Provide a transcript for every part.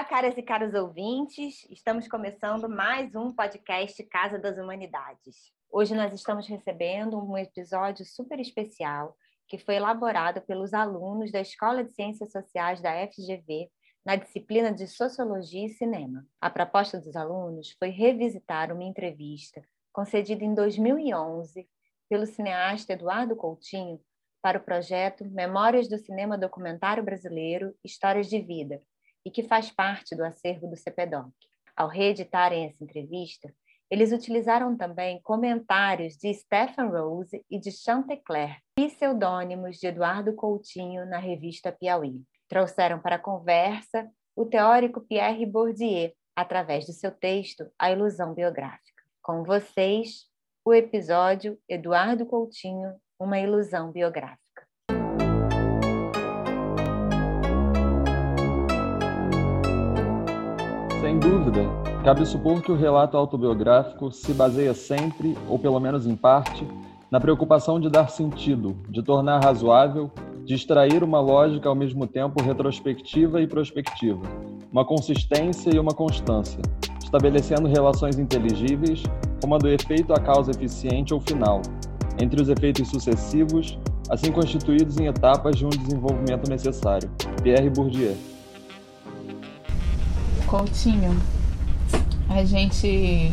Olá, caras e caros ouvintes. Estamos começando mais um podcast Casa das Humanidades. Hoje nós estamos recebendo um episódio super especial que foi elaborado pelos alunos da Escola de Ciências Sociais da FGV na disciplina de Sociologia e Cinema. A proposta dos alunos foi revisitar uma entrevista concedida em 2011 pelo cineasta Eduardo Coutinho para o projeto Memórias do Cinema Documentário Brasileiro Histórias de Vida, e que faz parte do acervo do CPDOC. Ao reeditarem essa entrevista, eles utilizaram também comentários de Stephen Rose e de Chantecler, pseudônimos de Eduardo Coutinho na revista Piauí. Trouxeram para a conversa o teórico Pierre Bourdieu, através do seu texto A Ilusão Biográfica. Com vocês, o episódio Eduardo Coutinho, Uma Ilusão Biográfica. Dúvida, cabe supor que o relato autobiográfico se baseia sempre, ou pelo menos em parte, na preocupação de dar sentido, de tornar razoável, de extrair uma lógica ao mesmo tempo retrospectiva e prospectiva, uma consistência e uma constância, estabelecendo relações inteligíveis como a do efeito à causa eficiente ou final, entre os efeitos sucessivos, assim constituídos em etapas de um desenvolvimento necessário. Pierre Bourdieu. Coutinho, a gente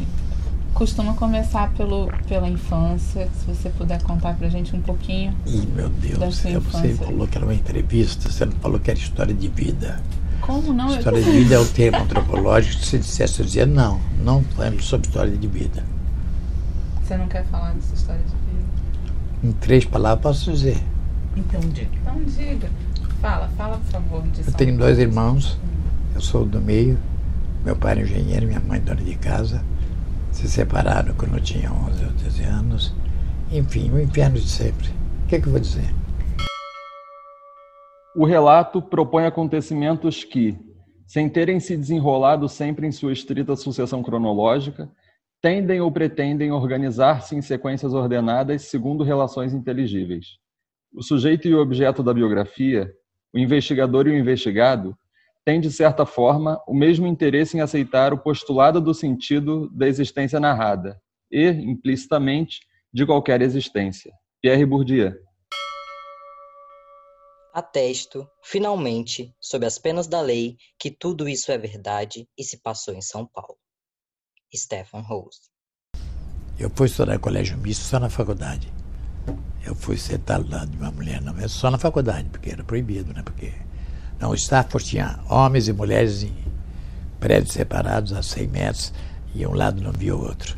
costuma começar pelo, pela infância. Se você puder contar pra gente um pouquinho. Ih, meu Deus, da sua você falou que era uma entrevista, você não falou que era história de vida. Como não? História de vida é o termo antropológico. Se dissesse, eu dizia, não, não falamos sobre história de vida. Você não quer falar dessa história de vida? Em três palavras posso dizer. Então diga. Então diga. Fala, fala, por favor. eu tenho dois irmãos. Eu sou do meio, meu pai era engenheiro, minha mãe dona de casa. Se separaram quando eu tinha 11 ou 13 anos. Enfim, o inferno de sempre. O que, é que eu vou dizer? O relato propõe acontecimentos que, sem terem se desenrolado sempre em sua estrita sucessão cronológica, tendem ou pretendem organizar-se em sequências ordenadas segundo relações inteligíveis. O sujeito e o objeto da biografia, o investigador e o investigado, tem, de certa forma, o mesmo interesse em aceitar o postulado do sentido da existência narrada e, implicitamente, de qualquer existência. Pierre Bourdieu. Atesto, finalmente, sob as penas da lei, que tudo isso é verdade e se passou em São Paulo. Stephen Rose. Eu fui estudar em colégio misto só na faculdade. Eu fui sentar lá de uma mulher, não, é só na faculdade, porque era proibido, né? Porque não, o Stafford tinha homens e mulheres em prédios separados a 100 metros e um lado não via o outro.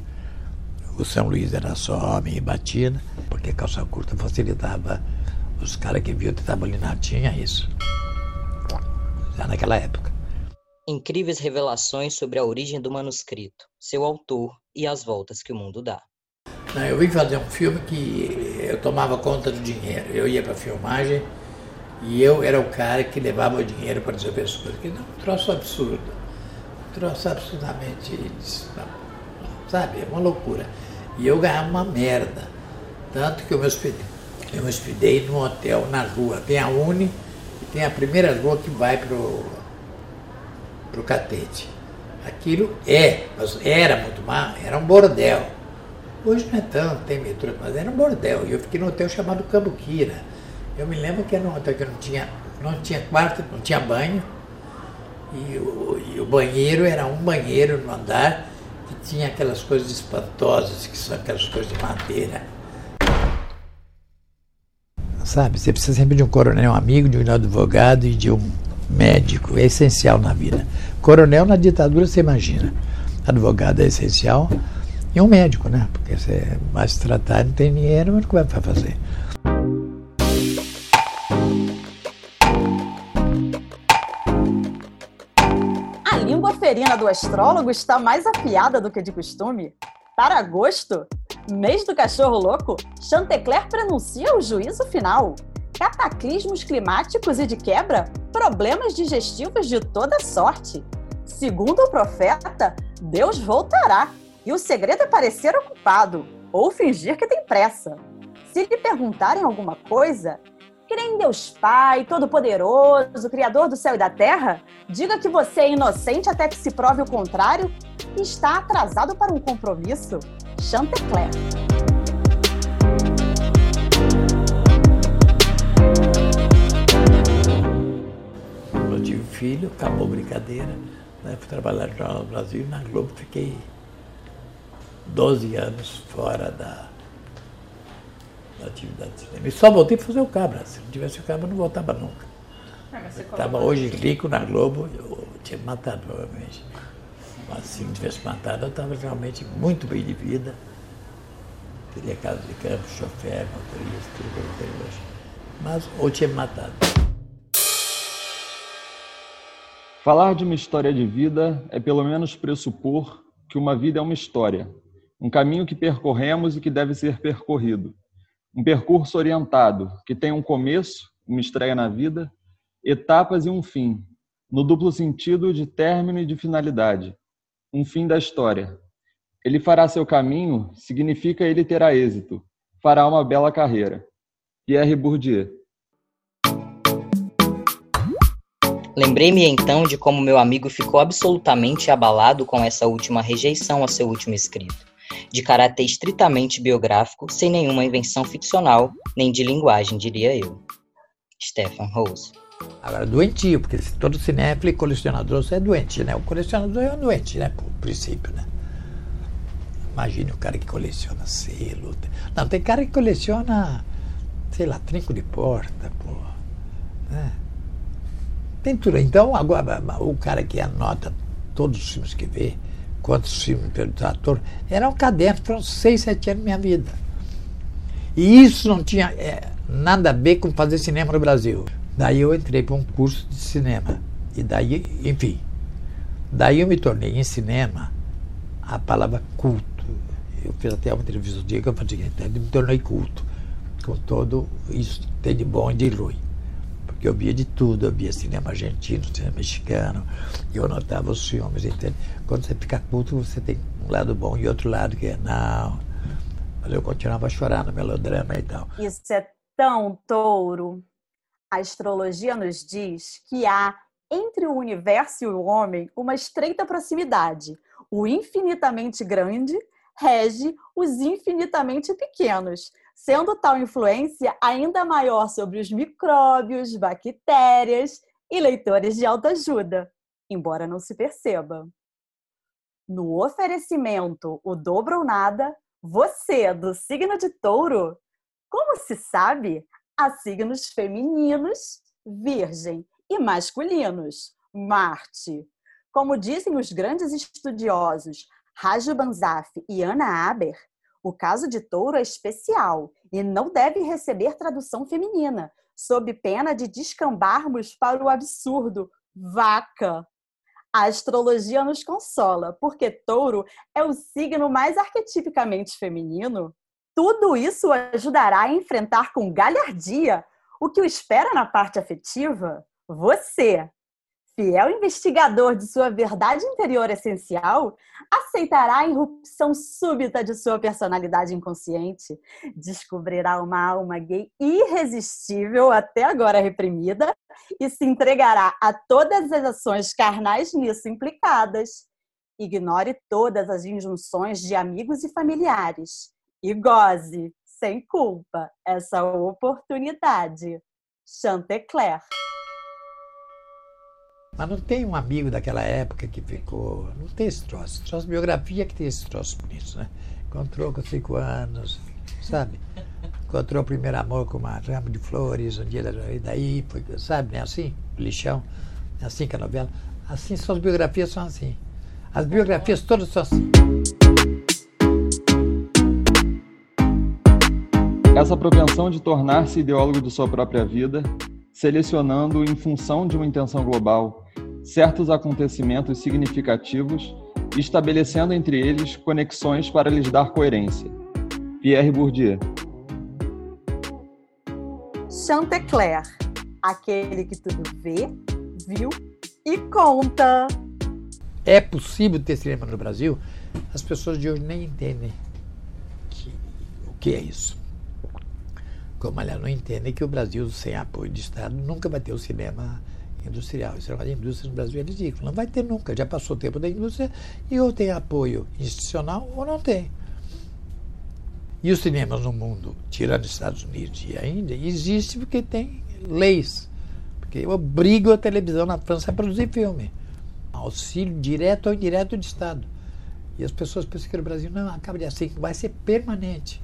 O São Luís era só homem e batina, porque a calça curta facilitava os caras que viam ali na tinha isso. Já naquela época. Incríveis revelações sobre a origem do manuscrito, seu autor e as voltas que o mundo dá. Não, eu vim fazer um filme que eu tomava conta do dinheiro. Eu ia para filmagem e eu era o cara que levava o dinheiro para as coisas. Que não, um troço absurdo. Um troço absurdamente. Sabe? É uma loucura. E eu ganhava uma merda. Tanto que eu me hospedei. Eu me hospedei num hotel na rua. Tem a Uni e tem a primeira rua que vai pro, pro Catete. Aquilo é, mas era muito mal, era um bordel. Hoje não é tanto, tem metrô, mas era um bordel. E eu fiquei num hotel chamado Cambuquira eu me lembro que era um hotel que não tinha, não tinha quarto, não tinha banho. E o, e o banheiro era um banheiro no andar que tinha aquelas coisas espantosas, que são aquelas coisas de madeira. Sabe, você precisa sempre de um coronel amigo, de um advogado e de um médico. É essencial na vida. Coronel na ditadura você imagina. Advogado é essencial e um médico, né? Porque você vai se tratar, não tem dinheiro, mas como é que vai fazer? Ferina do astrólogo está mais afiada do que de costume. Para agosto, mês do cachorro louco, Chantecler pronuncia o juízo final. Cataclismos climáticos e de quebra, problemas digestivos de toda sorte. Segundo o profeta, Deus voltará e o segredo é parecer ocupado ou fingir que tem pressa. Se lhe perguntarem alguma coisa, Que nem Deus Pai, Todo-Poderoso, Criador do céu e da terra, diga que você é inocente até que se prove o contrário e está atrasado para um compromisso. Chantecler. Eu tive filho, acabou a brincadeira. Né? Fui trabalhar no Jornal do Brasil e na Globo fiquei 12 anos fora da, da atividade de cinema. E só voltei para fazer o Cabra. Se não tivesse o Cabra, eu não voltava nunca. Ah, Estava colocou- hoje rico na Globo, eu tinha me matado provavelmente. Mas se não tivesse matado, eu estava realmente muito bem de vida. Teria casa de campo, chofer, motorista, tudo que eu tenho hoje. Mas ou tinha me matado. Falar de uma história de vida é pelo menos pressupor que uma vida é uma história, um caminho que percorremos e que deve ser percorrido. Um percurso orientado, que tem um começo, uma estreia na vida, etapas e um fim, no duplo sentido de término e de finalidade. Um fim da história. Ele fará seu caminho, significa ele terá êxito, fará uma bela carreira. Pierre Bourdieu. Lembrei-me então de como meu amigo ficou absolutamente abalado com essa última rejeição a seu último escrito, de caráter estritamente biográfico, sem nenhuma invenção ficcional, nem de linguagem, diria eu. Stefan Rose. Agora, doentio, porque todo cinéfilo e colecionador é doente, né? O colecionador é um doente, né? Por princípio, né? Imagine o cara que coleciona selo. Não, tem cara que coleciona, sei lá, trinco de porta, pô. Né? Tem tudo. Então, agora, o cara que anota todos os filmes que vê, quantos filmes pelo ator, era um caderno, foram seis, sete anos da minha vida. E isso não tinha é, nada a ver com fazer cinema no Brasil. Daí eu entrei para um curso de cinema. E daí, enfim, daí eu me tornei em cinema a palavra culto. Eu fiz até uma entrevista um dia que eu falei, eu me tornei culto. Com todo isso que tem de bom e de ruim. Porque eu via de tudo, eu via cinema argentino, cinema mexicano, e eu notava os filmes, entende? Quando você fica culto, você tem um lado bom e outro lado que é, não. Mas eu continuava a chorar no melodrama e tal. Isso é tão touro. A astrologia nos diz que há entre o universo e o homem uma estreita proximidade. O infinitamente grande rege os infinitamente pequenos, sendo tal influência ainda maior sobre os micróbios, bactérias e leitores de autoajuda, embora não se perceba. No oferecimento O Dobro ou Nada, você, do signo de touro, como se sabe, há signos femininos, virgem, e masculinos, Marte. Como dizem os grandes estudiosos Raju Banzaf e Ana Aber, o caso de touro é especial e não deve receber tradução feminina, sob pena de descambarmos para o absurdo vaca. A astrologia nos consola, porque touro é o signo mais arquetipicamente feminino. Tudo isso ajudará a enfrentar com galhardia o que o espera na parte afetiva. Você, fiel investigador de sua verdade interior essencial, aceitará a irrupção súbita de sua personalidade inconsciente, descobrirá uma alma gay irresistível, até agora reprimida, e se entregará a todas as ações carnais nisso implicadas. Ignore todas as injunções de amigos e familiares e goze, sem culpa, essa oportunidade. Chantecler. Mas não tem um amigo daquela época que ficou. Não tem esse troço. Troço biografia que tem esse troço bonitos, né? Encontrou com cinco anos, sabe? Encontrou o primeiro amor com uma ramo de flores, um dia da daí, foi, sabe, né? Assim, lixão, é assim que a novela. Assim, suas biografias são assim. As biografias todas são assim. Essa propensão de tornar-se ideólogo de sua própria vida, selecionando em função de uma intenção global certos acontecimentos significativos e estabelecendo entre eles conexões para lhes dar coerência. Pierre Bourdieu. Chantecler, aquele que tudo vê, viu e conta. É possível ter cinema no Brasil? As pessoas de hoje nem entendem que- o que é isso. Como aliás não entendem que o Brasil, sem apoio de Estado, nunca vai ter o cinema industrial. Isso é uma indústria no Brasil é ridículo. Não vai ter nunca. Já passou o tempo da indústria e ou tem apoio institucional ou não tem. E os cinemas no mundo, tirando os Estados Unidos e ainda, existe porque tem leis. Porque obriga a televisão na França a produzir filme. Auxílio direto ou indireto de Estado. E as pessoas pensam que no Brasil não acaba de assim, vai ser permanente.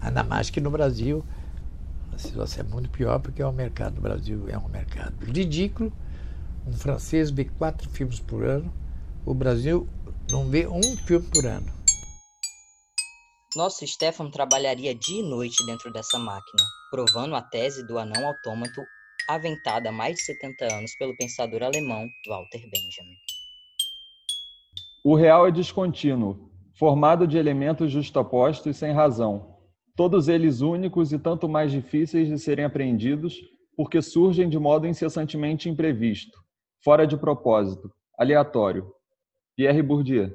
Ainda mais que no Brasil a situação é muito pior porque o mercado do Brasil é um mercado ridículo. Um francês vê quatro filmes por ano, o Brasil não vê um filme por ano. Nosso Stefan trabalharia dia e noite dentro dessa máquina, provando a tese do anão autômato aventada há mais de 70 anos pelo pensador alemão Walter Benjamin. O real é descontínuo, formado de elementos justapostos sem razão, todos eles únicos e tanto mais difíceis de serem apreendidos, porque surgem de modo incessantemente imprevisto, fora de propósito, aleatório. Pierre Bourdieu.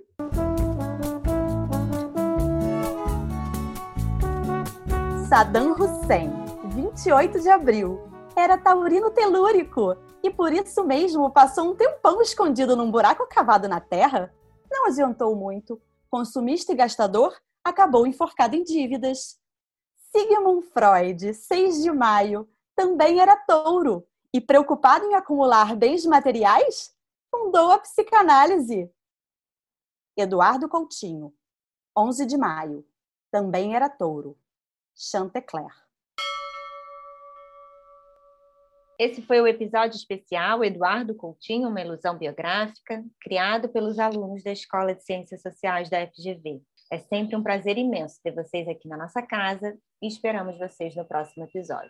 Saddam Hussein, 28 de abril. Era taurino telúrico e por isso mesmo passou um tempão escondido num buraco cavado na terra. Não adiantou muito. Consumista e gastador, acabou enforcado em dívidas. Sigmund Freud, 6 de maio, também era touro e, preocupado em acumular bens materiais, fundou a psicanálise. Eduardo Coutinho, 11 de maio, também era touro. Chantecler. Esse foi o episódio especial Eduardo Coutinho, uma ilusão biográfica, criado pelos alunos da Escola de Ciências Sociais da FGV. É sempre um prazer imenso ter vocês aqui na nossa casa e esperamos vocês no próximo episódio.